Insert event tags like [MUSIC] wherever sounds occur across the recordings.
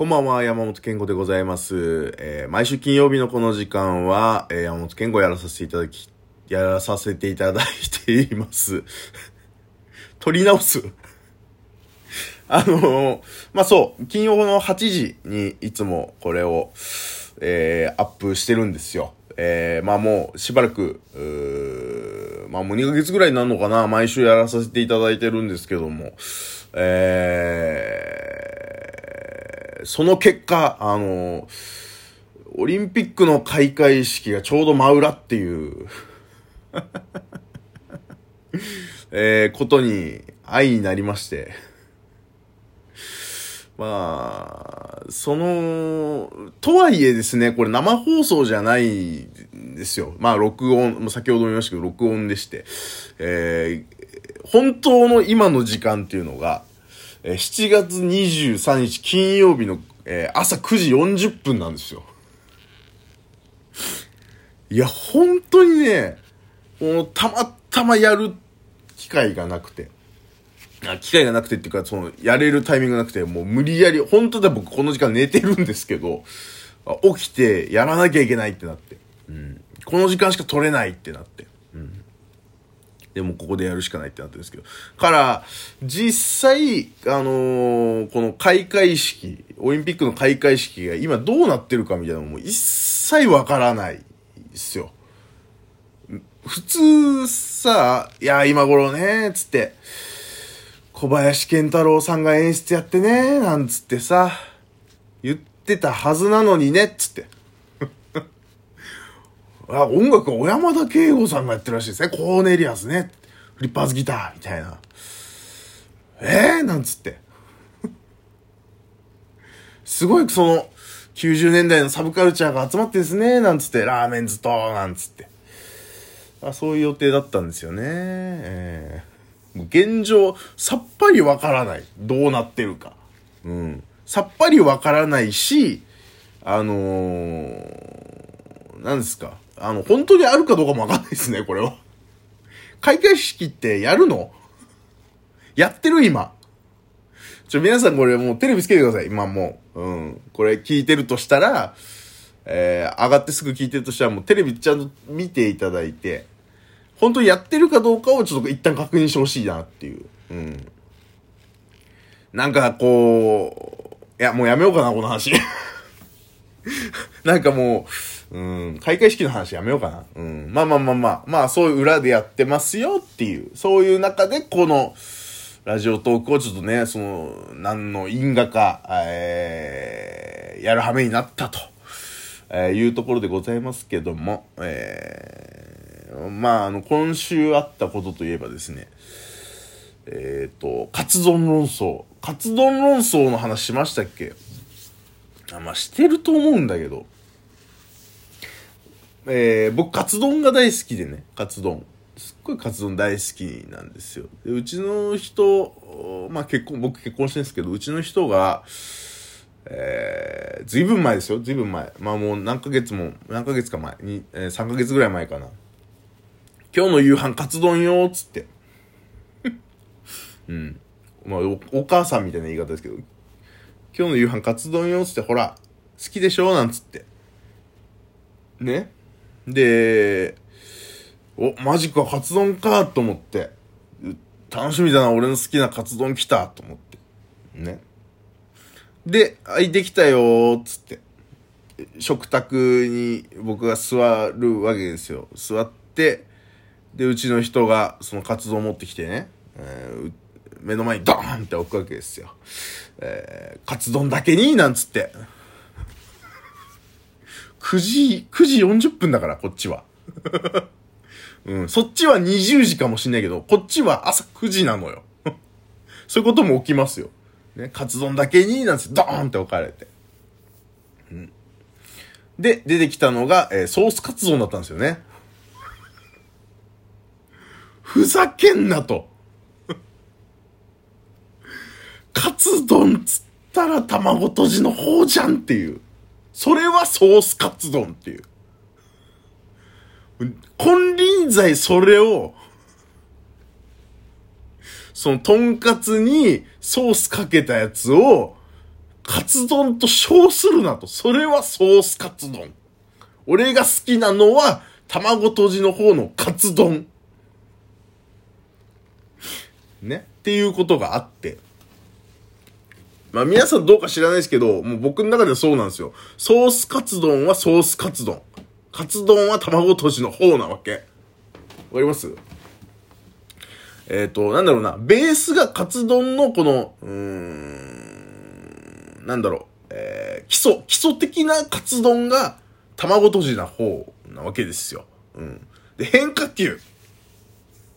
こんばんは、山本健吾でございます。えー毎週金曜日のこの時間は、えー山本健吾やらさせていただき、やらさせていただいています。[LAUGHS] 取り直す [LAUGHS] あのーまあ、そう、金曜の8時にいつもこれを、えアップしてるんですよ。えまあもうしばらく、まあもう2ヶ月ぐらいになるのかな、毎週やらさせていただいてるんですけども、えーその結果、あのーオリンピックの開会式がちょうど真裏っていう、[LAUGHS] えーことに愛になりまして、まあ、その、とはいえですね、これ生放送じゃないんですよ。まあ、録音、先ほども言いましたけど、録音でして、えー本当の今の時間っていうのが、え7月23日金曜日の、えー朝9時40分なんですよ。いや、本当にね、もうたまたまやる機会がなくて。機会がなくてっていうか、その、やれるタイミングがなくて、もう無理やり、本当だ僕この時間寝てるんですけど、起きてやらなきゃいけないってなって。うん。この時間しか取れないってなって。でもここでやるしかないってなってるんですけど。から、実際、あのーこの開会式、オリンピックの開会式が今どうなってるかみたいなのも一切わからないですよ。普通さ、いや、今頃ね、つって、小林健太郎さんが演出やってね、なんつってさ、言ってたはずなのにね、つって。あ、音楽は小山田圭吾さんがやってるらしいですね。コーネリアスね。フリッパーズギター、みたいな。えー、なんつって。[LAUGHS] すごいその、90年代のサブカルチャーが集まってですね、なんつって、ラーメンズと、なんつって。あそういう予定だったんですよね。えー現状、さっぱりわからない。どうなってるか。うん。さっぱりわからないし、あのー、なんですか。あの、本当にあるかどうかもわかんないですね、これは。開会式ってやるの？やってる今。ちょ、皆さんこれもうテレビつけてください、今もう。うん。これ聞いてるとしたら、えー、上がってすぐ聞いてるとしたらもうテレビちゃんと見ていただいて、本当にやってるかどうかをちょっと一旦確認してほしいなっていう。うん。なんかこう、いや、もうやめようかな、この話。[LAUGHS] なんかもう、うん、開会式の話やめようかな。うん。まあまあまあまあ、まあそういう裏でやってますよっていう、そういう中でこの、ラジオトークをちょっとね、その、何の因果か、えー、やるはめになったと、えーいうところでございますけども、えー、まあ、あの、今週あったことといえばですね、えっ、と、カツ丼論争。カツ丼論争の話しましたっけ？あまあ、してると思うんだけど、えー、僕、カツ丼が大好きでね、カツ丼。すっごいカツ丼大好きなんですよ。でうちの人、まあ結婚、僕結婚してるんですけど、うちの人が、えー、ずいぶん前ですよ、ずいぶん前。まあもう何ヶ月も、何ヶ月か前に、えー、3ヶ月ぐらい前かな。今日の夕飯カツ丼よーっつって。[LAUGHS] うん。まあお、お母さんみたいな言い方ですけど、今日の夕飯カツ丼よーっつって、ほら、好きでしょ？なんつって。ね？で、お、マジか、カツ丼かと思って。楽しみだな、俺の好きなカツ丼来たと思って。ね。で、はい、できたよつって。食卓に僕が座るわけですよ。座って、で、うちの人がそのカツ丼持ってきてね、えー目の前にドーンって置くわけですよ。えーカツ丼だけに？なんつって。9時、9時40分だから、こっちは。[LAUGHS] うん、そっちは20時かもしんないけど、こっちは朝9時なのよ。[LAUGHS] そういうことも起きますよ。ね、カツ丼だけに、なんて、ドーンって置かれて。うん。で、出てきたのが、えーソースカツ丼だったんですよね。[LAUGHS] ふざけんなと。カツ丼つったら卵とじの方じゃんっていう。それはソースカツ丼っていう。金輪際それを、その、とんかつにソースかけたやつを、カツ丼と称するなと。それはソースカツ丼。俺が好きなのは、卵とじの方のカツ丼。ね。っていうことがあって。まあ皆さんどうか知らないですけど、もう僕の中ではそうなんですよ。ソースカツ丼はソースカツ丼。カツ丼は卵とじの方なわけ。わかります？えっ、ー、と、なんだろうな。ベースがカツ丼のこの、うーん、なんだろう。えー、基礎、基礎的なカツ丼が卵とじな方なわけですよ。うん。で、変化球。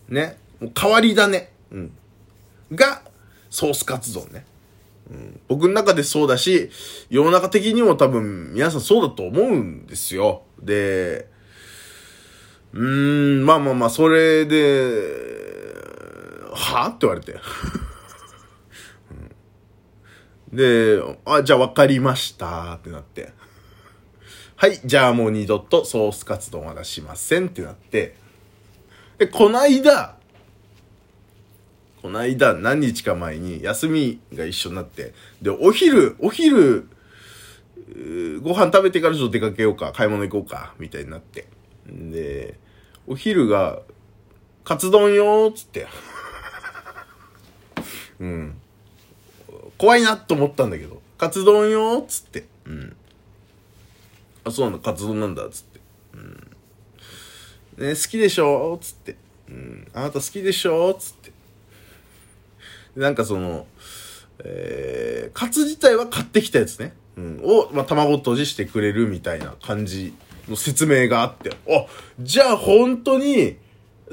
ね。もう変わり種。うん。が、ソースカツ丼ね。僕の中でそうだし、世の中的にも多分皆さんそうだと思うんですよ。で、うーん、まあまあまあ、それで、はって言われて。で、あ、じゃあ分かりましたってなって。はい、じゃあもう二度とソースカツ丼は出しませんってなって。で、こないだ、この間何日か前に休みが一緒になって、で、お昼、お昼、ご飯食べてからちょっと出かけようか、買い物行こうか、みたいになって。で、お昼が、カツ丼よーっつって。[LAUGHS] うん。怖いなと思ったんだけど、カツ丼よーっつって。うん。あ、そうなんだ、カツ丼なんだ、つって。うん。ね、好きでしょーっつって。うん。あなた好きでしょーっつって。なんかその、えー、カツ自体は買ってきたやつね。うん、を、まあ、卵とじしてくれるみたいな感じの説明があって、あ、じゃあ本当に、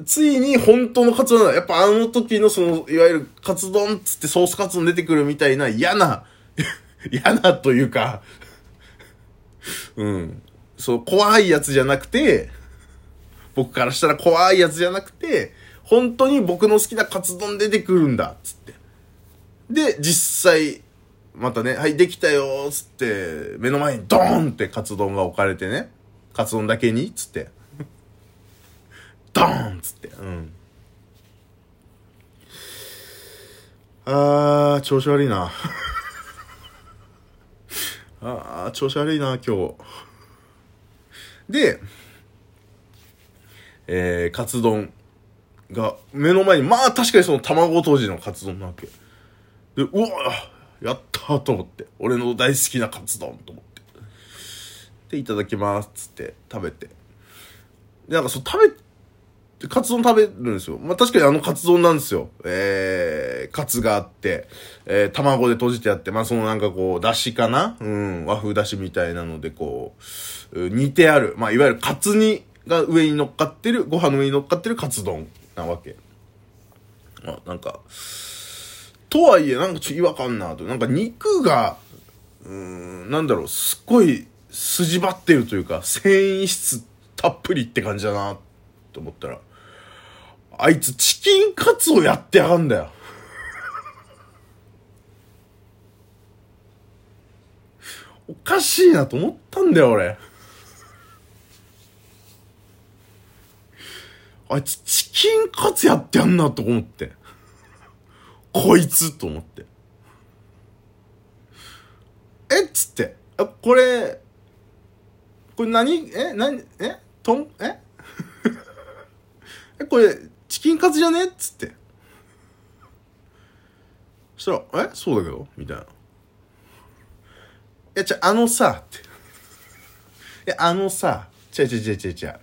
ついに本当のカツ丼だ。やっぱあの時のその、いわゆるカツ丼っつってソースカツ丼出てくるみたいな嫌な [LAUGHS] 嫌なというかうん。そう、怖いやつじゃなくて、僕からしたら怖いやつじゃなくて、本当に僕の好きなカツ丼出てくるんだ、つって。で、実際、またね、はい、できたよつって、目の前にドーンってカツ丼が置かれてね、カツ丼だけにつって。[LAUGHS] ドーンつって、うん。あー、調子悪いな。[LAUGHS] あー、調子悪いな、今日。で、えー、カツ丼。が目の前に、まあ確かにその卵とじのカツ丼なわけ。で、うわやったと思って。俺の大好きなカツ丼と思って。で、いただきますつって食べて。で、なんかそう食べ、カツ丼食べるんですよ。まあ確かにあのカツ丼なんですよ。えー、カツがあって、えー、卵で閉じてあって、まあそのなんかこう、だしかな？うん、和風だしみたいなのでこう、煮てある。まあいわゆるカツ煮が上に乗っかってる、ご飯の上に乗っかってるカツ丼なわけ。あ、なんか、とはいえ、なんかちょっと違和感なと。なんか肉が、うん、なんだろう、すっごい筋張ってるというか、繊維質たっぷりって感じだな、と思ったら、あいつチキンカツをやってやがんだよ。[LAUGHS] おかしいなと思ったんだよ、俺。あいつチキンカツやってやんなと思って。こいつと思って。え？っつって。あ、これ、これ何？え？何？え？とんえ？[LAUGHS] え、これ、チキンカツじゃね？っつって。そしたら、え？そうだけど？みたいな。いや、ちゃ、あのさ、って。いや、あのさ、ちゃちゃちゃちゃちゃ。い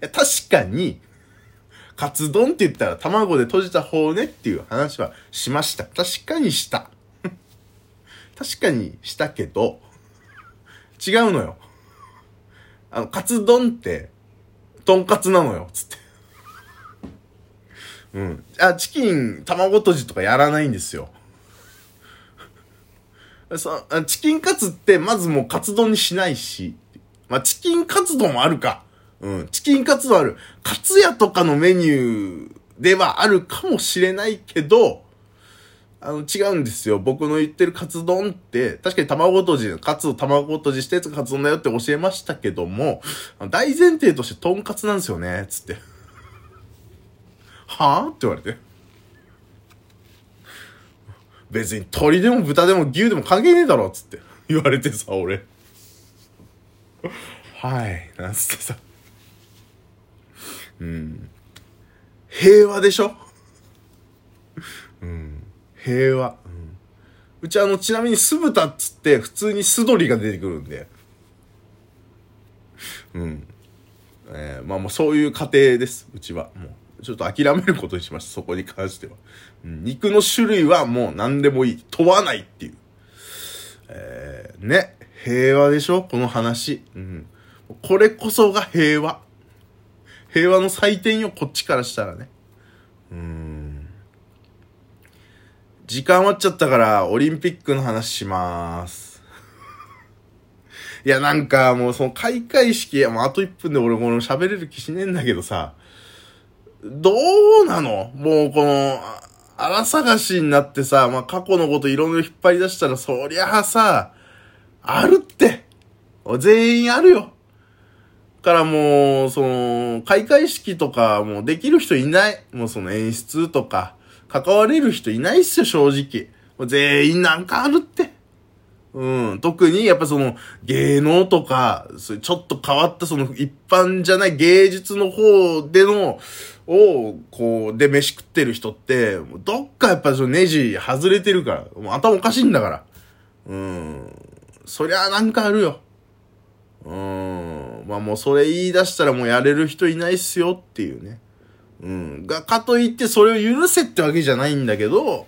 や、確かに、カツ丼って言ったら卵で閉じた方ねっていう話はしました。確かにした。[LAUGHS] 確かにしたけど、違うのよ。あの、カツ丼って、とんかつなのよ、つって。うん。あ、チキン、卵とじとかやらないんですよ。そチキンカツってまずもうカツ丼にしないし、まあ、チキンカツ丼もあるか。うん。チキンカツはある。カツ屋とかのメニューではあるかもしれないけど、あの、違うんですよ。僕の言ってるカツ丼って、確かに卵とじ、カツを卵とじしたやつがカツ丼だよって教えましたけども、大前提としてトンカツなんですよね、つって。はぁ？って言われて。別に鳥でも豚でも牛でも関係ねえだろ、つって言われてさ、俺。はい、なんつってさ。平和でしょ？うん。平和。うん、うちあの、ちなみに酢豚っつって普通に酢鶏が出てくるんで。うん。えー、まあもうそういう家庭です、うちは。もう、ちょっと諦めることにしました、そこに関しては。うん、肉の種類はもう何でもいい。問わないっていう。えー、ね。平和でしょ？この話。うん。これこそが平和。平和の祭典よ、こっちからしたらね。うーん。時間終わっちゃったから、オリンピックの話しまーす。[LAUGHS] いや、なんかもうその開会式、もうあと1分で俺この喋れる気しねえんだけどさ、どうなの？もうこの、荒探しになってさ、まあ、過去のこといろいろ引っ張り出したら、そりゃあさ、あるって。全員あるよ。からもう、その、開会式とかもうできる人いない。もうその演出とか、関われる人いないっすよ、正直。もう全員なんかあるって。うん。特に、やっぱその、芸能とか、そちょっと変わったその、一般じゃない芸術の方での、を、こう、で飯食ってる人って、どっかやっぱそのネジ外れてるから、もう頭おかしいんだから。うん。そりゃなんかあるよ。うん。まあもうそれ言い出したらもうやれる人いないっすよっていうね。うん。が、かといってそれを許せってわけじゃないんだけど、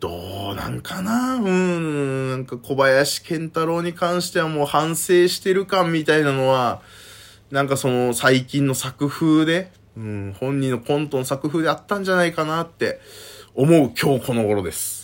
どうなんかな？うん。なんか小林健太郎に関してはもう反省してる感みたいなのは、なんかその最近の作風で、うん、本人のコントの作風であったんじゃないかなって思う今日この頃です。